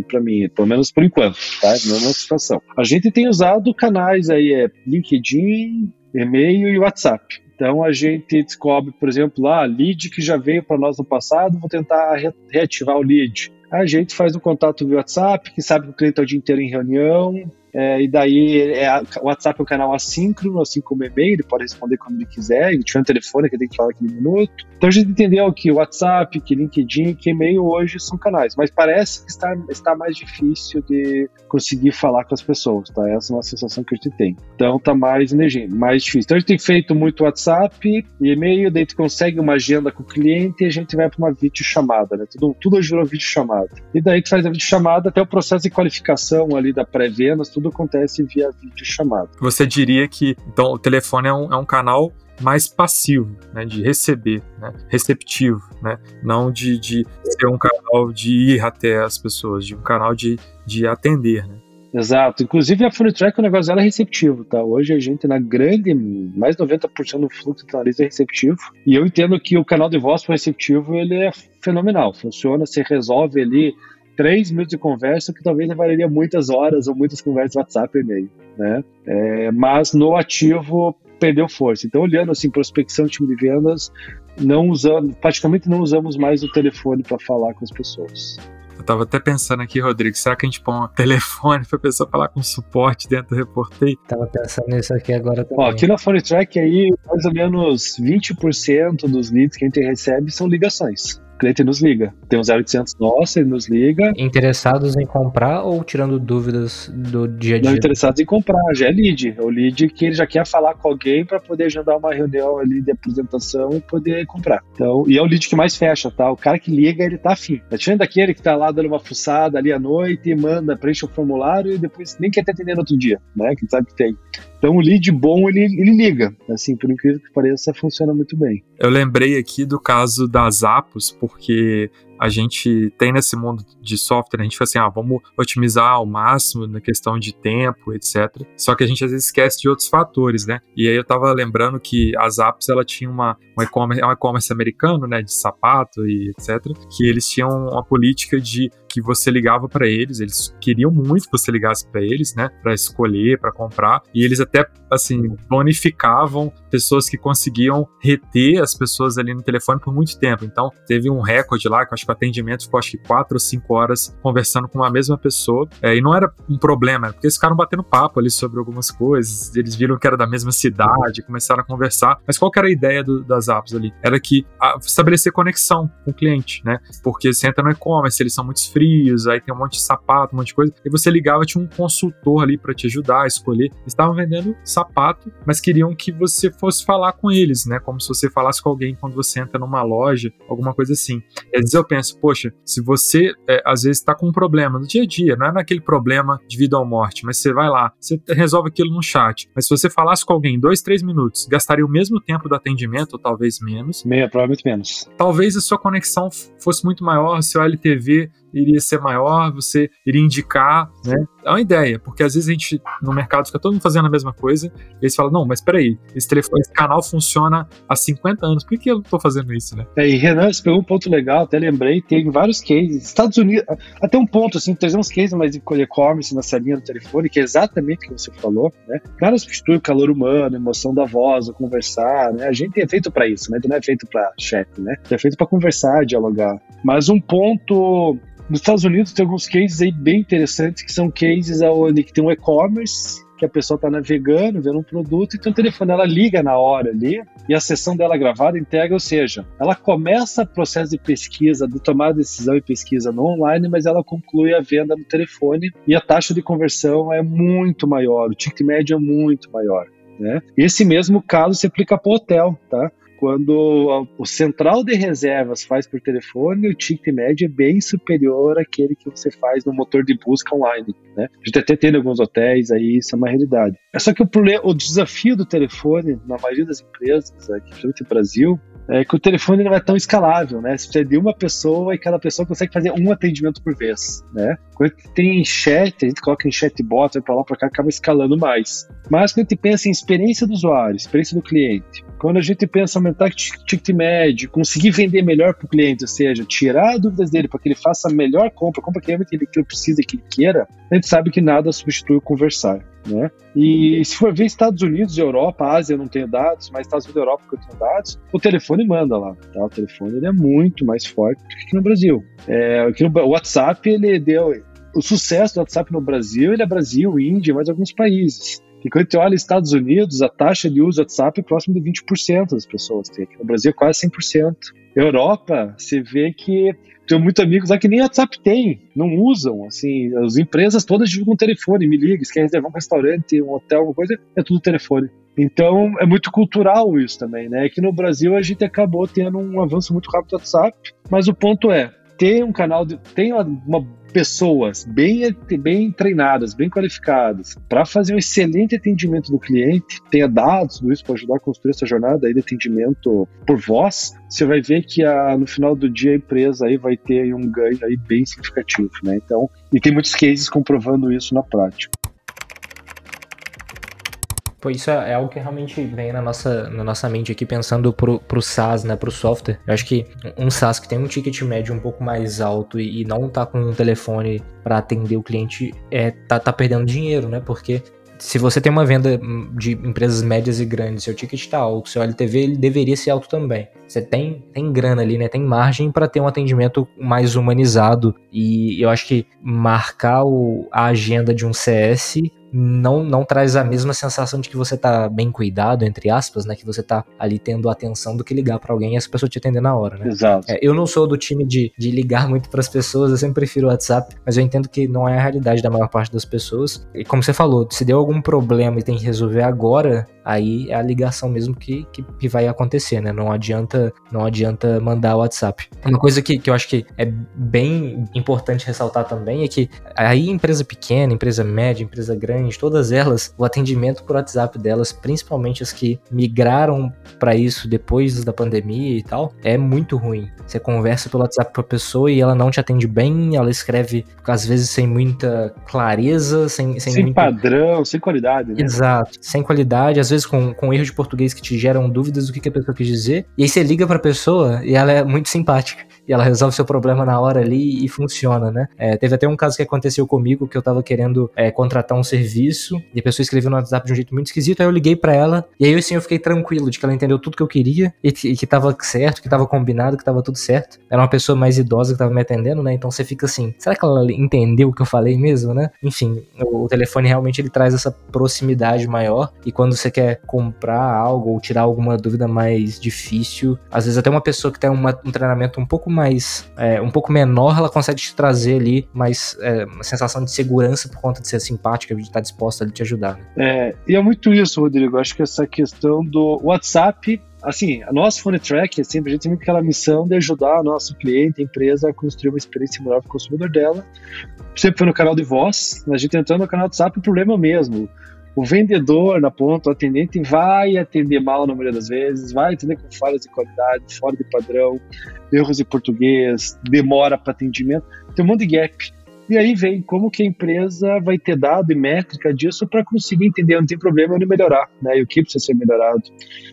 para mim, pelo menos por enquanto, tá? Não é uma situação. A gente tem usado canais aí, é LinkedIn, e-mail e WhatsApp. Então a gente descobre, por exemplo, lá, lead que já veio para nós no passado, vou tentar reativar o lead. A gente faz um contato via WhatsApp, que sabe que o cliente está o dia inteiro em reunião, é, e daí é, o WhatsApp é um canal assíncrono, assim como o e-mail, ele pode responder quando ele quiser, e tiver um telefone que tem que falar aquele minuto. Então a gente entendeu que WhatsApp, que LinkedIn, que e-mail hoje são canais, mas parece que está, está mais difícil de conseguir falar com as pessoas, tá? Essa é uma sensação que a gente tem. Então tá mais energia, mais difícil. Então a gente tem feito muito WhatsApp e e-mail, daí tu consegue uma agenda com o cliente e a gente vai para uma videochamada, né? Tudo, tudo hoje virou videochamada. E daí tu faz a videochamada até o processo de qualificação ali da pré-venda, tudo acontece via videochamada. Você diria que então o telefone é um, é um canal mais passivo, né, de receber, né, receptivo, né, não de, de ser um canal de ir até as pessoas, de um canal de, de atender, né. Exato. Inclusive a Track, o negócio dela é receptivo, tá? Hoje a gente, na grande, mais 90% do fluxo de analista é receptivo. E eu entendo que o canal de voz para receptivo, ele é fenomenal. Funciona, você resolve ali três minutos de conversa que talvez levaria muitas horas ou muitas conversas WhatsApp e e-mail, né? É, mas no ativo perdeu força. Então, olhando assim, prospecção, time de vendas, não usando, praticamente não usamos mais o telefone para falar com as pessoas. Eu tava até pensando aqui, Rodrigo, será que a gente põe um telefone pra pessoa falar com suporte dentro do Reportei? Tava pensando nisso aqui agora também. Ó, aqui na PhoneTrack aí, mais ou menos 20% dos leads que a gente recebe são ligações cliente nos liga. Tem um 0800 nosso, ele nos liga. Interessados em comprar ou tirando dúvidas do dia a dia? Não interessados em comprar, já é lead. É o lead que ele já quer falar com alguém para poder agendar uma reunião ali de apresentação e poder comprar. Então, e é o lead que mais fecha, tá? O cara que liga, ele tá afim. Tá tirando daquele que tá lá dando uma fuçada ali à noite e manda, preenche o formulário e depois nem quer ter atender no outro dia, né? Que sabe que tem. Então o lead bom, ele, ele liga. Assim, por incrível que pareça, funciona muito bem. Eu lembrei aqui do caso das Apos, porque a gente tem nesse mundo de software, a gente fala assim, ah, vamos otimizar ao máximo na questão de tempo, etc. Só que a gente às vezes esquece de outros fatores, né? E aí eu tava lembrando que as apps, ela tinha uma, um e-commerce, é um e-commerce americano, né, de sapato e etc, que eles tinham uma política de que você ligava para eles, eles queriam muito que você ligasse para eles, né, para escolher, para comprar, e eles até assim bonificavam pessoas que conseguiam reter as pessoas ali no telefone por muito tempo. Então, teve um recorde lá que eu acho que o atendimento ficou acho que quatro ou cinco horas conversando com a mesma pessoa, é, e não era um problema, porque eles ficaram batendo papo ali sobre algumas coisas, eles viram que era da mesma cidade, começaram a conversar, mas qual que era a ideia do, das apps ali? Era que a, estabelecer conexão com o cliente, né? Porque você entra no e-commerce, eles são muito frios, aí tem um monte de sapato, um monte de coisa, e você ligava, tinha um consultor ali para te ajudar a escolher. Eles estavam vendendo sapato, mas queriam que você fosse falar com eles, né? Como se você falasse com alguém quando você entra numa loja, alguma coisa assim. E às vezes eu penso, poxa, se você é, às vezes está com um problema no dia a dia, não é naquele problema de vida ou morte, mas você vai lá, você resolve aquilo no chat. Mas se você falasse com alguém em dois, três minutos, gastaria o mesmo tempo do atendimento, ou talvez menos. Meia, provavelmente menos. Talvez a sua conexão fosse muito maior, seu LTV iria ser maior, você iria indicar, né? É uma ideia, porque às vezes a gente no mercado fica todo mundo fazendo a mesma coisa, e eles falam, não, mas peraí, esse, telefone, esse canal funciona há 50 anos, por que eu tô fazendo isso, né? É, e Renan, você pegou um ponto legal, até lembrei, tem vários cases, Estados Unidos, até um ponto, assim, uns cases mais de e-commerce nessa linha do telefone, que é exatamente o que você falou, né? O cara substitui o calor humano, a emoção da voz, o conversar, né? A gente é feito para isso, né? Não é feito para chat, né? É feito para conversar, dialogar. Mas um ponto nos Estados Unidos tem alguns cases aí bem interessantes, que são cases onde tem um e-commerce, que a pessoa está navegando, vendo um produto, e tem um telefone, ela liga na hora ali, e a sessão dela gravada integra, ou seja, ela começa o processo de pesquisa, de tomar decisão e pesquisa no online, mas ela conclui a venda no telefone, e a taxa de conversão é muito maior, o ticket médio é muito maior. Né? Esse mesmo caso se aplica para o hotel, tá? Quando o central de reservas faz por telefone, o ticket médio é bem superior àquele que você faz no motor de busca online. Né? A gente até tem alguns hotéis aí, isso é uma realidade. É só que o, o desafio do telefone, na maioria das empresas, aqui, principalmente no Brasil, é que o telefone não é tão escalável, né? Você precisa de uma pessoa e cada pessoa consegue fazer um atendimento por vez, né? Quando tem chat, a gente coloca em chatbot, vai pra lá, pra cá, acaba escalando mais. Mas quando a gente pensa em experiência do usuário, experiência do cliente, quando a gente pensa em aumentar o ticket médio, conseguir vender melhor para o cliente, ou seja, tirar dúvidas dele para que ele faça a melhor compra, compra que ele, que ele precisa, que ele queira, a gente sabe que nada substitui o conversar. Né? E se for ver Estados Unidos e Europa, Ásia eu não tenho dados, mas Estados Unidos e Europa que eu tenho dados, o telefone manda lá, tá? O telefone ele é muito mais forte do que aqui no Brasil. É, aqui no, o WhatsApp, ele deu... O sucesso do WhatsApp no Brasil, ele é Brasil, Índia, mais alguns países. E quando você olha Estados Unidos, a taxa de uso do WhatsApp é próxima de 20% das pessoas. Aqui no Brasil, quase 100%. Europa, você vê que tenho muitos amigos lá que nem WhatsApp tem, não usam. Assim, as empresas todas divulgam telefone, me liga, se quer reservar um restaurante, um hotel, alguma coisa, é tudo telefone. Então é muito cultural isso também, né? Aqui no Brasil a gente acabou tendo um avanço muito rápido do WhatsApp, mas o ponto é, ter um canal, de, tem uma pessoas bem, bem treinadas, bem qualificadas, para fazer um excelente atendimento do cliente, tenha dados isso para ajudar a construir essa jornada aí de atendimento por voz, você vai ver que a, no final do dia a empresa aí vai ter um ganho aí bem significativo, né? Então, e tem muitos cases comprovando isso na prática. Pô, isso é, é algo que realmente vem na nossa, na nossa mente aqui, pensando pro, pro SaaS, né, pro software. Eu acho que um SaaS que tem um ticket médio um pouco mais alto e, e não tá com um telefone para atender o cliente, é, tá, tá perdendo dinheiro, né? Porque se você tem uma venda de empresas médias e grandes, seu ticket está alto, seu LTV ele deveria ser alto também. Você tem, tem grana ali, né? Tem margem para ter um atendimento mais humanizado. E eu acho que marcar o, a agenda de um CS não, não traz a mesma sensação de que você tá bem cuidado, entre aspas, né? Que você tá ali tendo atenção do que ligar para alguém e essa pessoa te atender na hora, né? Exato. É, eu não sou do time de, de ligar muito para as pessoas, eu sempre prefiro o WhatsApp, mas eu entendo que não é a realidade da maior parte das pessoas. E como você falou, se deu algum problema e tem que resolver agora, aí é a ligação mesmo que, que, que, vai acontecer, né? Não adianta, não adianta mandar o WhatsApp. Uma coisa que, que eu acho que é bem importante ressaltar também é que aí empresa pequena, empresa média, empresa grande, todas elas, o atendimento por WhatsApp delas, principalmente as que migraram para isso depois da pandemia e tal, é muito ruim. Você conversa pelo WhatsApp com a pessoa e ela não te atende bem, ela escreve às vezes sem muita clareza, sem sem, sem muito... padrão, sem qualidade. Né? Exato, sem qualidade, às vezes com, com erro de português que te geram dúvidas do que, que a pessoa quis dizer. E aí você liga pra pessoa e ela é muito simpática e ela resolve seu problema na hora ali e funciona, né? É, teve até um caso que aconteceu comigo que eu tava querendo é, contratar um serviço e a pessoa escreveu no WhatsApp de um jeito muito esquisito, aí eu liguei para ela e aí assim eu fiquei tranquilo de que ela entendeu tudo que eu queria e, e que tava certo, que tava combinado, que tava tudo certo. Era uma pessoa mais idosa que tava me atendendo, né? Então você fica assim, será que ela entendeu o que eu falei mesmo, né? Enfim, o, o telefone realmente ele traz essa proximidade maior e quando você quer comprar algo ou tirar alguma dúvida mais difícil, às vezes até uma pessoa que tem uma, um treinamento um pouco mais, é, um pouco menor, ela consegue te trazer ali mais é, uma sensação de segurança por conta de ser simpática, de estar disposta a te ajudar. Né? É, e é muito isso, Rodrigo. Acho que essa questão do WhatsApp assim, a nossa Phone Track é sempre, a gente tem aquela missão de ajudar o nosso cliente, a empresa, a construir uma experiência melhor para o consumidor dela. Sempre foi no canal de voz, a gente entrando no canal do WhatsApp, o problema é mesmo o vendedor na ponta, o atendente, vai atender mal na maioria das vezes, vai atender com falhas de qualidade, fora de padrão, erros de português, demora para atendimento, tem um monte de gap. E aí vem como que a empresa vai ter dado e métrica disso para conseguir entender, não tem problema onde melhorar, né? E o que precisa ser melhorado.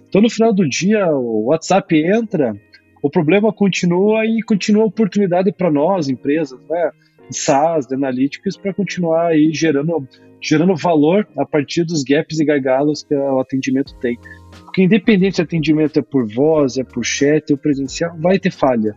Então, no final do dia, o WhatsApp entra, o problema continua e continua a oportunidade para nós, empresas, né? SaaS, de analíticos, para continuar aí gerando gerando valor a partir dos gaps e gargalos que o atendimento tem. Porque independente se o atendimento é por voz, é por chat ou presencial, vai ter falha.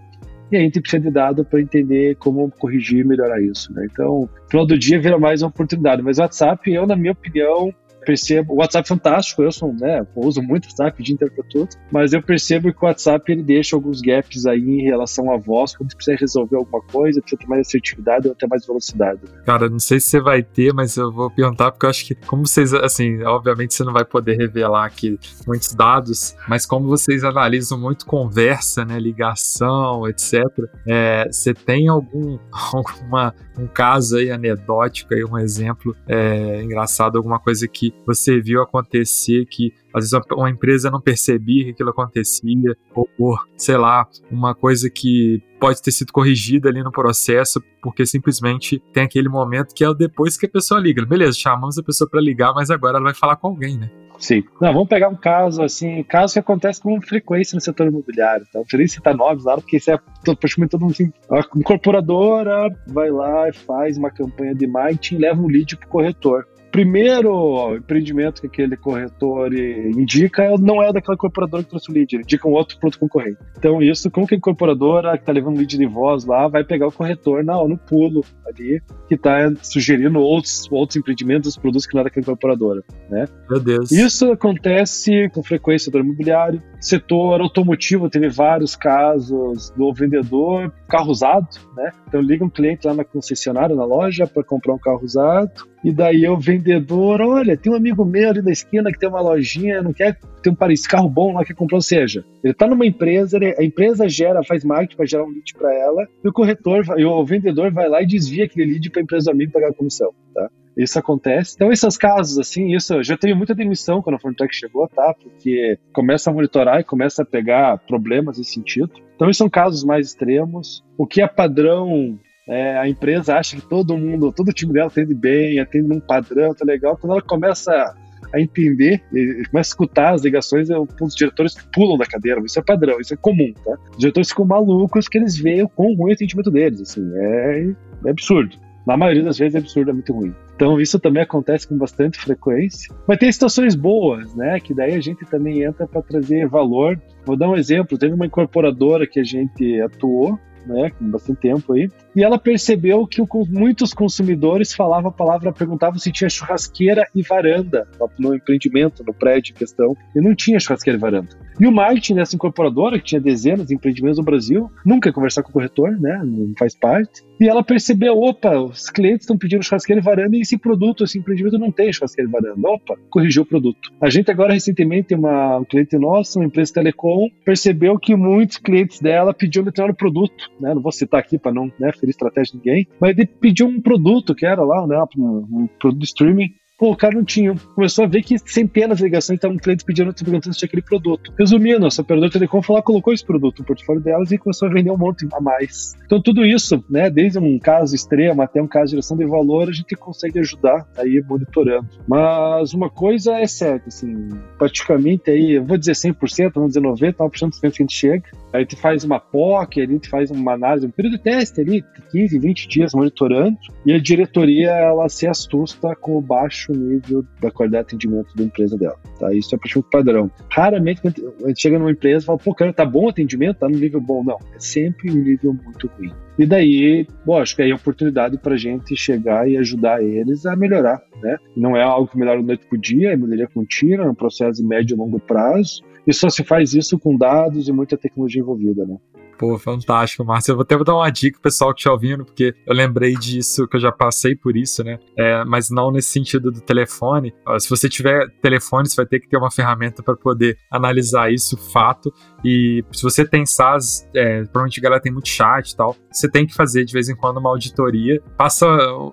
E aí a gente precisa de dado para entender como corrigir e melhorar isso. Né? Então, final do dia vira mais uma oportunidade. Mas o WhatsApp, eu, na minha opinião, percebo, o WhatsApp é fantástico, eu sou, né, eu uso muito o WhatsApp de inteiro para tudo, mas eu percebo que o WhatsApp ele deixa alguns gaps aí em relação à voz, quando você precisa resolver alguma coisa, precisa ter mais assertividade ou até mais velocidade. Cara, não sei se você vai ter, mas eu vou perguntar porque eu acho que como vocês, assim, obviamente você não vai poder revelar aqui muitos dados, mas como vocês analisam muito conversa, né, ligação, etc, é, você tem algum alguma um caso aí anedótico aí, um exemplo é, engraçado, alguma coisa que você viu acontecer que às vezes uma empresa não percebia que aquilo acontecia, ou por, sei lá, uma coisa que pode ter sido corrigida ali no processo, porque simplesmente tem aquele momento que é depois que a pessoa liga. Beleza, chamamos a pessoa para ligar, mas agora ela vai falar com alguém, né? Sim. Não, vamos pegar um caso, assim, caso que acontece com frequência no setor imobiliário. Tá? Não precisa nem citar nomes, nada, porque isso é praticamente todo mundo assim. A incorporadora vai lá e faz uma campanha de marketing leva um lead pro corretor. Primeiro empreendimento que aquele corretor indica não é daquela incorporadora que trouxe o lead, ele indica um outro produto concorrente. Então, isso, como que a incorporadora que está levando lead de voz lá vai pegar o corretor na, no pulo ali, que está sugerindo outros, outros empreendimentos, produtos que não é daquela incorporadora, né? Meu Deus. Isso acontece com frequência no imobiliário. Setor automotivo teve vários casos do vendedor carro usado, né? Então liga um cliente lá na concessionária, na loja, para comprar um carro usado. E daí o vendedor, olha, tem um amigo meu ali na esquina que tem uma lojinha, não quer ter um esse carro bom lá que comprou, ou seja, ele está numa empresa, ele, a empresa gera, faz marketing para gerar um lead para ela, e o corretor, e o vendedor vai lá e desvia aquele lead para a empresa do amigo pagar a comissão, tá? Isso acontece. Então, esses casos, assim, isso já teve muita demissão quando a Fortec chegou, tá? Porque começa a monitorar e começa a pegar problemas nesse sentido. Então, esses são casos mais extremos. O que é padrão é, a empresa acha que todo mundo, todo o time dela atende bem, atende num padrão, tá legal. Quando ela começa a entender, começa a escutar as ligações, os diretores pulam da cadeira. Isso é padrão, isso é comum, tá? Os diretores ficam malucos que eles veem o ruim é o atendimento deles, assim, é, é absurdo. Na maioria das vezes é absurdamente ruim. Então isso também acontece com bastante frequência. Mas tem situações boas, né? Que daí a gente também entra para trazer valor. Vou dar um exemplo. Teve uma incorporadora que a gente atuou né, com bastante tempo aí, e ela percebeu que o, muitos consumidores falavam a palavra, perguntavam se tinha churrasqueira e varanda no empreendimento, no prédio em questão, e não tinha churrasqueira e varanda. E o marketing dessa incorporadora, que tinha dezenas de empreendimentos no Brasil, nunca conversar com o corretor, né, não faz parte, e ela percebeu, opa, os clientes estão pedindo churrasqueira e varanda e esse produto, esse empreendimento não tem churrasqueira e varanda. Opa, corrigiu o produto. A gente agora, recentemente, uma, um cliente nosso, uma empresa telecom, percebeu que muitos clientes dela pediam determinado produto, né? Não vou citar aqui para não né, ferir estratégia de ninguém, mas ele pediu um produto que era lá, né? Um, um produto de streaming Cara não tinha. Começou a ver que centenas de ligações estavam clientes pedindo, perguntando se tinha aquele produto. Resumindo, a operadora telecom foi lá, colocou esse produto no portfólio delas e começou a vender um monte a mais. Então, tudo isso, né, desde um caso extremo até um caso de geração de valor, a gente consegue ajudar aí monitorando. Mas uma coisa é certa, assim, praticamente aí, eu vou dizer 100%, vamos dizer 90%, 99% dos clientes que a gente chega, a gente faz uma POC, a gente faz uma análise, um período de teste ali, 15, 20 dias monitorando, e a diretoria, ela se assusta com o baixo nível da qualidade de atendimento da empresa dela. Tá? Isso é praticamente padrão. Raramente a gente chega numa empresa e fala, pô, cara, tá bom o atendimento? Tá no nível bom? Não, é sempre um nível muito ruim. E daí, lógico, aí é oportunidade para a gente chegar e ajudar eles a melhorar, né? Não é algo que melhora noite por dia, é melhoria contínua, é um processo de médio e longo prazo, e só se faz isso com dados e muita tecnologia envolvida, né? Pô, fantástico, Márcio. Eu vou até dar uma dica pro pessoal que tá ouvindo, porque eu lembrei disso, que eu já passei por isso, né? É, mas não nesse sentido do telefone. Se você tiver telefone, você vai ter que ter uma ferramenta para poder analisar isso, fato. E se você tem SaaS, é, provavelmente a galera tem muito chat e tal, você tem que fazer de vez em quando uma auditoria. Passa,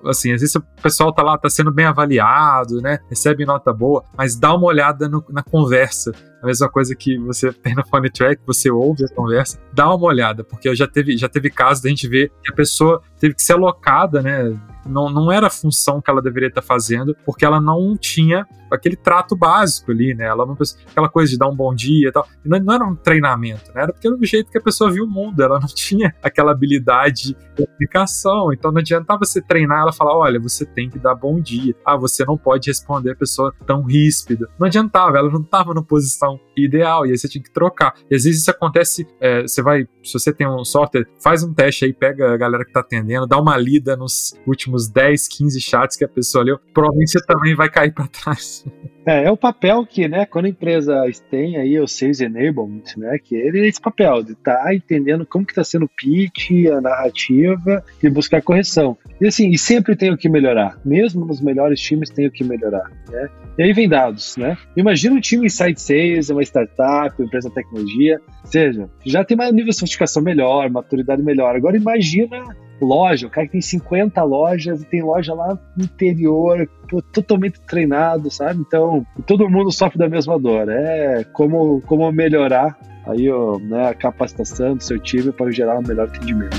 assim, às vezes o pessoal tá lá, tá sendo bem avaliado, né? Recebe nota boa, mas dá uma olhada no, na conversa a mesma coisa que você tem no phone track, você ouve a conversa, dá uma olhada, porque já teve, já teve casos da gente ver que a pessoa teve que ser alocada, né? Não, não era a função que ela deveria estar fazendo, porque ela não tinha aquele trato básico ali, né? Ela não, aquela coisa de dar um bom dia e tal. Não, não, era um treinamento, né? Era porque era do jeito que a pessoa viu o mundo, ela não tinha aquela habilidade de aplicação. Então não adiantava você treinar ela falar: olha, você tem que dar bom dia. Ah, você não pode responder a pessoa tão ríspida. Não adiantava, ela não estava na posição ideal, e aí você tinha que trocar. E às vezes isso acontece, é, você vai, se você tem um software, faz um teste aí, pega a galera que tá atendendo, dá uma lida nos últimos 10, 15 chats que a pessoa leu, provavelmente você também vai cair para trás. É, é o papel que, né, quando a empresa tem aí o Sales Enablement, né, que ele é esse papel de estar tá entendendo como que está sendo o pitch, a narrativa e buscar correção. E assim, e sempre tem o que melhorar, mesmo nos melhores times tem o que melhorar, né? E aí vem dados, né? Imagina um time inside sales, uma startup, uma empresa de tecnologia, seja, já tem mais nível de sofisticação melhor, maturidade melhor. Agora imagina loja, o cara que tem 50 lojas e tem loja lá no interior, pô, totalmente treinado, sabe? Então, todo mundo sofre da mesma dor. É como, como melhorar aí, ó, né, a capacitação do seu time para gerar um melhor atendimento.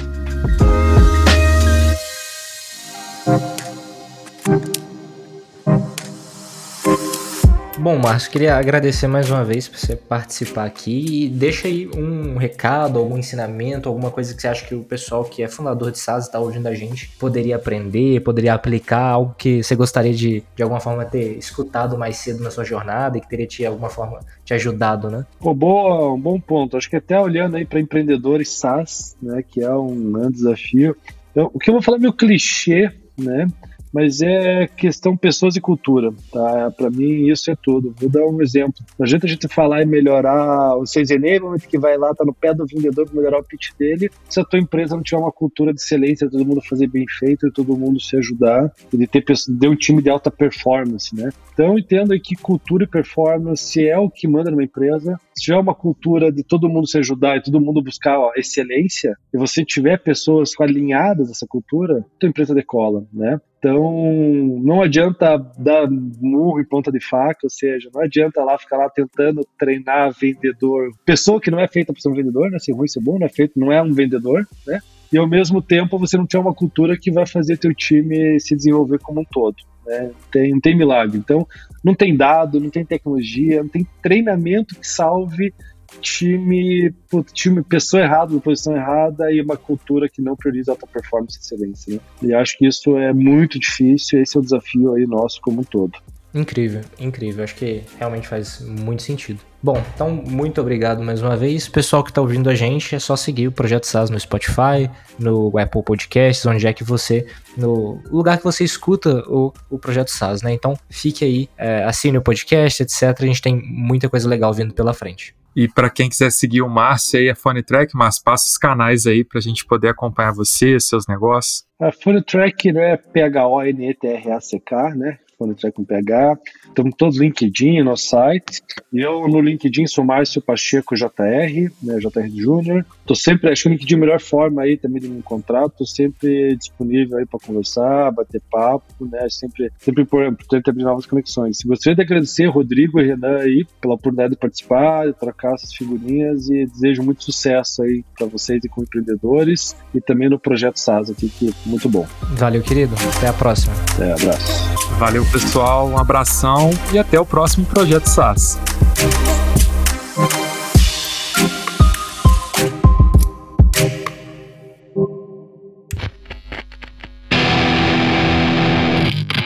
Bom, Márcio, queria agradecer mais uma vez por você participar aqui e deixa aí um recado, algum ensinamento, alguma coisa que você acha que o pessoal que é fundador de SaaS está ouvindo a gente poderia aprender, poderia aplicar, algo que você gostaria de, de alguma forma, ter escutado mais cedo na sua jornada e que teria te, de alguma forma, te ajudado, né? Pô, boa, um bom ponto. Acho que até olhando aí para empreendedores SaaS, né, que é um grande desafio. O que eu vou falar é meio clichê, né? Mas é questão pessoas e cultura, tá? Para mim isso é tudo. Vou dar um exemplo. Não adianta a gente falar e melhorar o sales enablement que vai lá, tá no pé do vendedor para melhorar o pitch dele, se a tua empresa não tiver uma cultura de excelência, todo mundo fazer bem feito todo mundo se ajudar, e de ter, de um time de alta performance, né? Então entendo que cultura e performance é o que manda numa empresa. Se tiver uma cultura de todo mundo se ajudar e todo mundo buscar ó, excelência, e você tiver pessoas alinhadas a essa cultura, tua empresa decola, né? Então, não adianta dar murro em ponta de faca, ou seja, não adianta lá ficar lá tentando treinar vendedor. Pessoa que não é feita para ser um vendedor, né? Ser ruim, ser bom, não é feito, não é um vendedor, né? E ao mesmo tempo você não tem uma cultura que vai fazer teu time se desenvolver como um todo. Né? Tem, não tem milagre. Então, não tem dado, não tem tecnologia, não tem treinamento que salve time, time pessoa errada, posição errada e uma cultura que não prioriza alta performance e excelência. Né? E acho que isso é muito difícil, esse é o desafio aí nosso como um todo. Incrível, incrível. Acho que realmente faz muito sentido. Bom, então muito obrigado mais uma vez. Pessoal que está ouvindo a gente, é só seguir o Projeto SAS no Spotify, no Apple Podcasts, onde é que você. no lugar que você escuta o, o Projeto SAS, né? Então fique aí, é, assine o podcast, etc. A gente tem muita coisa legal vindo pela frente. E para quem quiser seguir o Márcio aí, a Funny Track, Márcio, passa os canais aí para a gente poder acompanhar você, seus negócios. A Funny Track né, é P-H-O-N-E-T-R-A-C-K, né? Phone com PH. Estamos todos LinkedIn, nosso site. Eu no LinkedIn sou Márcio Pacheco JR, né, JR Júnior. Tô sempre, acho que o LinkedIn é a melhor forma aí também de me encontrar. Tô sempre disponível aí para conversar, bater papo, né? Sempre, sempre importante abrir novas conexões. Gostaria de agradecer Rodrigo e Renan aí pela oportunidade de participar, de trocar essas figurinhas e desejo muito sucesso aí para vocês e com empreendedores e também no projeto SAS aqui, que é muito bom. Valeu, querido. Até a próxima. É, abraço. Valeu, pessoal. Um abração e até o próximo Projeto SAS.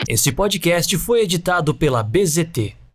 Esse podcast foi editado pela BZT